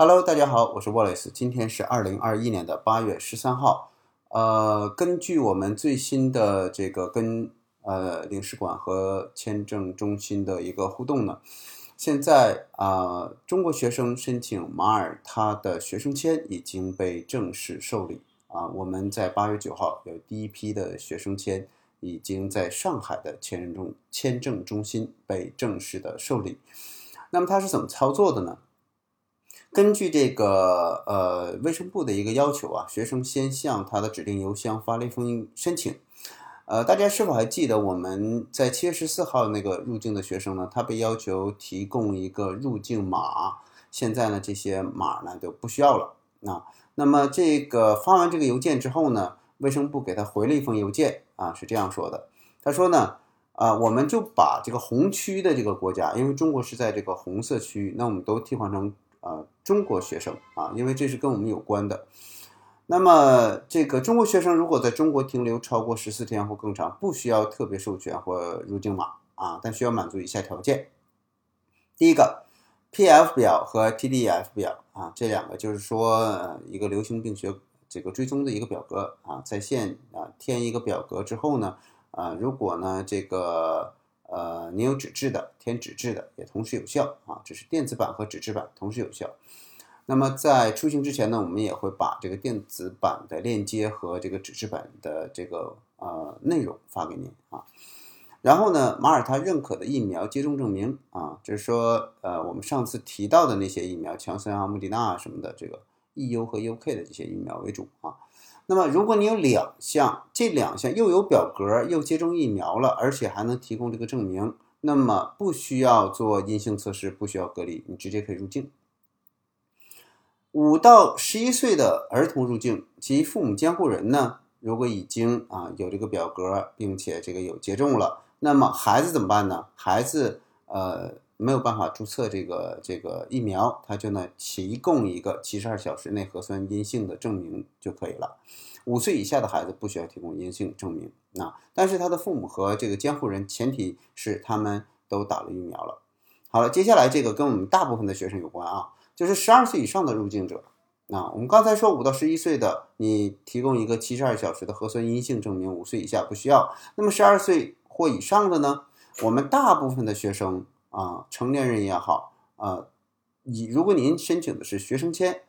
Hello，大家好，我是 Wallace，今天是二零二一年的八月十三号。呃，根据我们最新的这个跟呃领事馆和签证中心的一个互动呢，现在啊，中国学生申请马耳他的学生签已经被正式受理啊。我们在八月九号有第一批的学生签已经在上海的签证中签证中心被正式的受理。那么它是怎么操作的呢？根据这个呃卫生部的一个要求啊，学生先向他的指定邮箱发了一封申请。呃，大家是否还记得我们在七月十四号那个入境的学生呢？他被要求提供一个入境码，现在呢这些码呢都不需要了。啊那么这个发完这个邮件之后呢，卫生部给他回了一封邮件啊，是这样说的，他说呢，啊我们就把这个红区的这个国家，因为中国是在这个红色区域，那我们都替换成。呃，中国学生啊，因为这是跟我们有关的。那么，这个中国学生如果在中国停留超过十四天或更长，不需要特别授权或入境码啊，但需要满足以下条件：第一个，PF 表和 TDF 表啊，这两个就是说一个流行病学这个追踪的一个表格啊，在线啊填一个表格之后呢，啊，如果呢这个。呃，你有纸质的，填纸质的也同时有效啊，这是电子版和纸质版同时有效。那么在出行之前呢，我们也会把这个电子版的链接和这个纸质版的这个呃内容发给您啊。然后呢，马耳他认可的疫苗接种证明啊，就是说呃我们上次提到的那些疫苗，强森啊、莫迪纳啊什么的，这个 EU 和 UK 的这些疫苗为主啊。那么，如果你有两项，这两项又有表格，又接种疫苗了，而且还能提供这个证明，那么不需要做阴性测试，不需要隔离，你直接可以入境。五到十一岁的儿童入境及父母监护人呢，如果已经啊有这个表格，并且这个有接种了，那么孩子怎么办呢？孩子呃。没有办法注册这个这个疫苗，他就呢提供一个七十二小时内核酸阴性的证明就可以了。五岁以下的孩子不需要提供阴性证明啊，但是他的父母和这个监护人前提是他们都打了疫苗了。好了，接下来这个跟我们大部分的学生有关啊，就是十二岁以上的入境者啊，我们刚才说五到十一岁的，你提供一个七十二小时的核酸阴性证明，五岁以下不需要。那么十二岁或以上的呢？我们大部分的学生。啊，成年人也好，啊，你如果您申请的是学生签，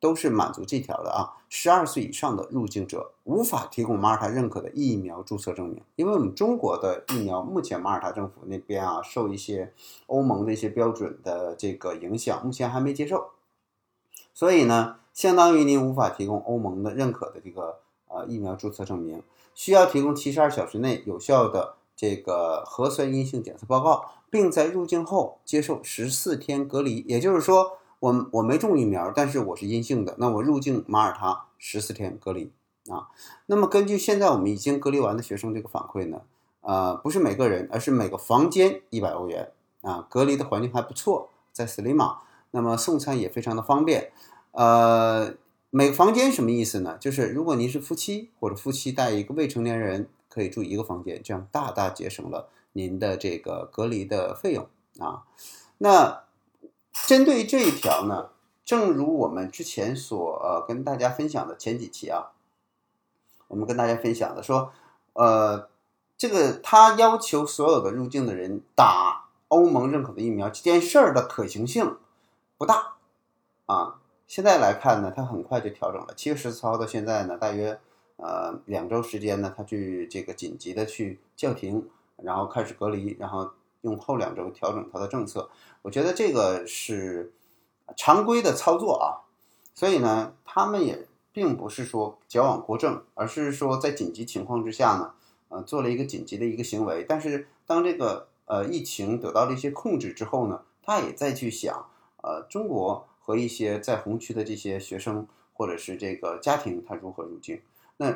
都是满足这条的啊。十二岁以上的入境者无法提供马耳他认可的疫苗注册证明，因为我们中国的疫苗目前马耳他政府那边啊，受一些欧盟的一些标准的这个影响，目前还没接受。所以呢，相当于您无法提供欧盟的认可的这个呃疫苗注册证明，需要提供七十二小时内有效的。这个核酸阴性检测报告，并在入境后接受十四天隔离。也就是说，我我没中疫苗，但是我是阴性的，那我入境马耳他十四天隔离啊。那么根据现在我们已经隔离完的学生这个反馈呢，呃，不是每个人，而是每个房间一百欧元啊。隔离的环境还不错，在斯里马，那么送餐也非常的方便。呃，每个房间什么意思呢？就是如果您是夫妻或者夫妻带一个未成年人。可以住一个房间，这样大大节省了您的这个隔离的费用啊。那针对这一条呢，正如我们之前所呃跟大家分享的前几期啊，我们跟大家分享的说，呃，这个他要求所有的入境的人打欧盟认可的疫苗这件事儿的可行性不大啊。现在来看呢，他很快就调整了，七月十四号到现在呢，大约。呃，两周时间呢，他去这个紧急的去叫停，然后开始隔离，然后用后两周调整他的政策。我觉得这个是常规的操作啊，所以呢，他们也并不是说矫枉过正，而是说在紧急情况之下呢，呃，做了一个紧急的一个行为。但是当这个呃疫情得到了一些控制之后呢，他也再去想，呃，中国和一些在红区的这些学生或者是这个家庭，他如何入境。那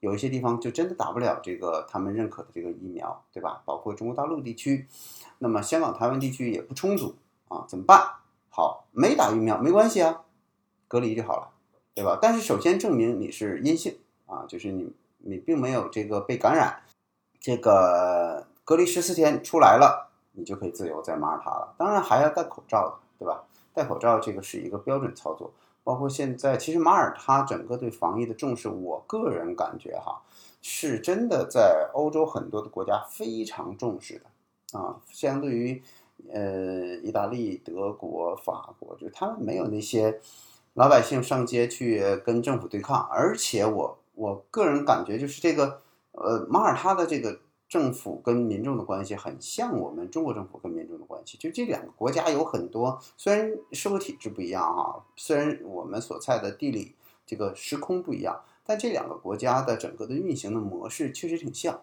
有一些地方就真的打不了这个他们认可的这个疫苗，对吧？包括中国大陆地区，那么香港、台湾地区也不充足啊，怎么办？好，没打疫苗没关系啊，隔离就好了，对吧？但是首先证明你是阴性啊，就是你你并没有这个被感染，这个隔离十四天出来了，你就可以自由在马耳他了。当然还要戴口罩，对吧？戴口罩这个是一个标准操作。包括现在，其实马耳他整个对防疫的重视，我个人感觉哈，是真的在欧洲很多的国家非常重视的啊。相对于呃意大利、德国、法国，就他们没有那些老百姓上街去跟政府对抗，而且我我个人感觉就是这个呃马耳他的这个。政府跟民众的关系很像我们中国政府跟民众的关系，就这两个国家有很多，虽然社会体制不一样哈，虽然我们所在的地理这个时空不一样，但这两个国家的整个的运行的模式确实挺像。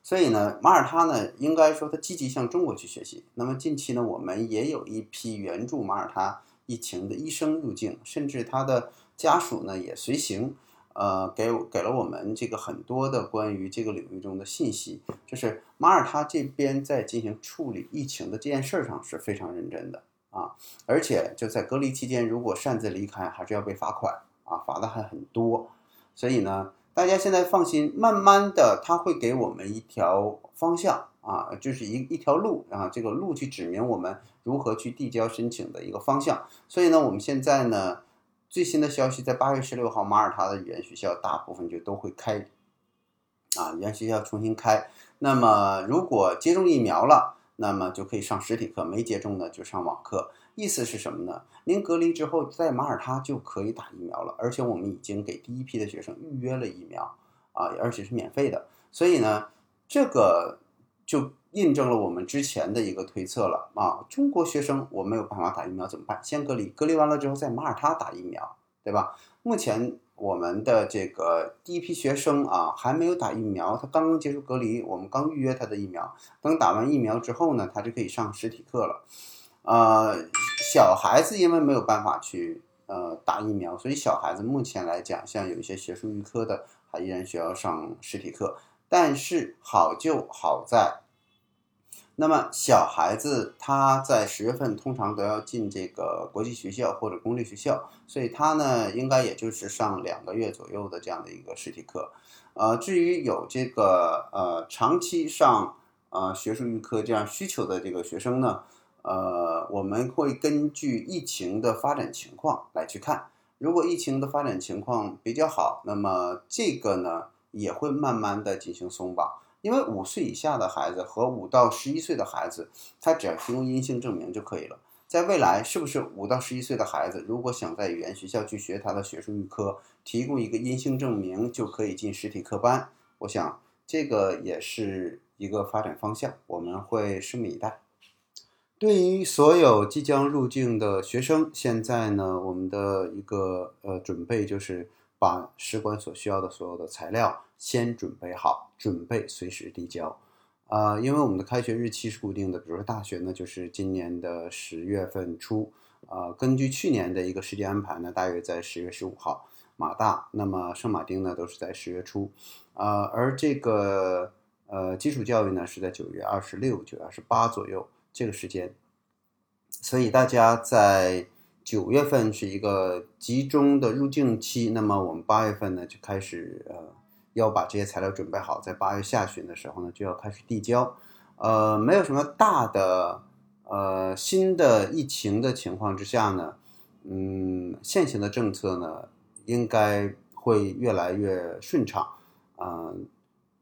所以呢，马耳他呢，应该说它积极向中国去学习。那么近期呢，我们也有一批援助马耳他疫情的医生入境，甚至他的家属呢也随行。呃，给给了我们这个很多的关于这个领域中的信息，就是马耳他这边在进行处理疫情的这件事上是非常认真的啊，而且就在隔离期间，如果擅自离开，还是要被罚款啊，罚的还很多。所以呢，大家现在放心，慢慢的他会给我们一条方向啊，就是一一条路啊，这个路去指明我们如何去递交申请的一个方向。所以呢，我们现在呢。最新的消息，在八月十六号，马耳他的语言学校大部分就都会开，啊，语言学校重新开。那么，如果接种疫苗了，那么就可以上实体课；没接种的就上网课。意思是什么呢？您隔离之后，在马耳他就可以打疫苗了，而且我们已经给第一批的学生预约了疫苗，啊，而且是免费的。所以呢，这个就。印证了我们之前的一个推测了啊！中国学生我没有办法打疫苗怎么办？先隔离，隔离完了之后在马耳他打疫苗，对吧？目前我们的这个第一批学生啊还没有打疫苗，他刚刚结束隔离，我们刚预约他的疫苗。等打完疫苗之后呢，他就可以上实体课了。呃，小孩子因为没有办法去呃打疫苗，所以小孩子目前来讲，像有一些学术预科的，还依然需要上实体课。但是好就好在。那么小孩子他在十月份通常都要进这个国际学校或者公立学校，所以他呢应该也就是上两个月左右的这样的一个实体课。呃，至于有这个呃长期上呃学术预科这样需求的这个学生呢，呃，我们会根据疫情的发展情况来去看。如果疫情的发展情况比较好，那么这个呢也会慢慢的进行松绑。因为五岁以下的孩子和五到十一岁的孩子，他只要提供阴性证明就可以了。在未来，是不是五到十一岁的孩子如果想在语言学校去学他的学术预科，提供一个阴性证明就可以进实体课班？我想这个也是一个发展方向，我们会拭目以待。对于所有即将入境的学生，现在呢，我们的一个呃准备就是把使馆所需要的所有的材料先准备好。准备随时递交，啊，因为我们的开学日期是固定的，比如说大学呢，就是今年的十月份初，啊，根据去年的一个时间安排呢，大约在十月十五号，马大，那么圣马丁呢都是在十月初，啊，而这个呃基础教育呢是在九月二十六、九月二十八左右这个时间，所以大家在九月份是一个集中的入境期，那么我们八月份呢就开始呃。要把这些材料准备好，在八月下旬的时候呢，就要开始递交。呃，没有什么大的呃新的疫情的情况之下呢，嗯，现行的政策呢应该会越来越顺畅。嗯，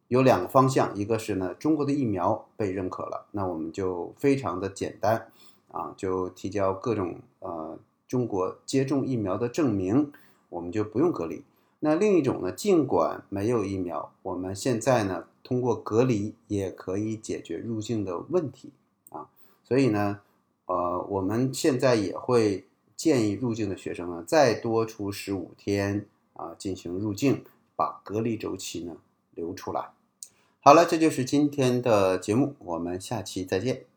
有两个方向，一个是呢中国的疫苗被认可了，那我们就非常的简单啊，就提交各种呃中国接种疫苗的证明，我们就不用隔离。那另一种呢？尽管没有疫苗，我们现在呢通过隔离也可以解决入境的问题啊。所以呢，呃，我们现在也会建议入境的学生呢再多出十五天啊进行入境，把隔离周期呢留出来。好了，这就是今天的节目，我们下期再见。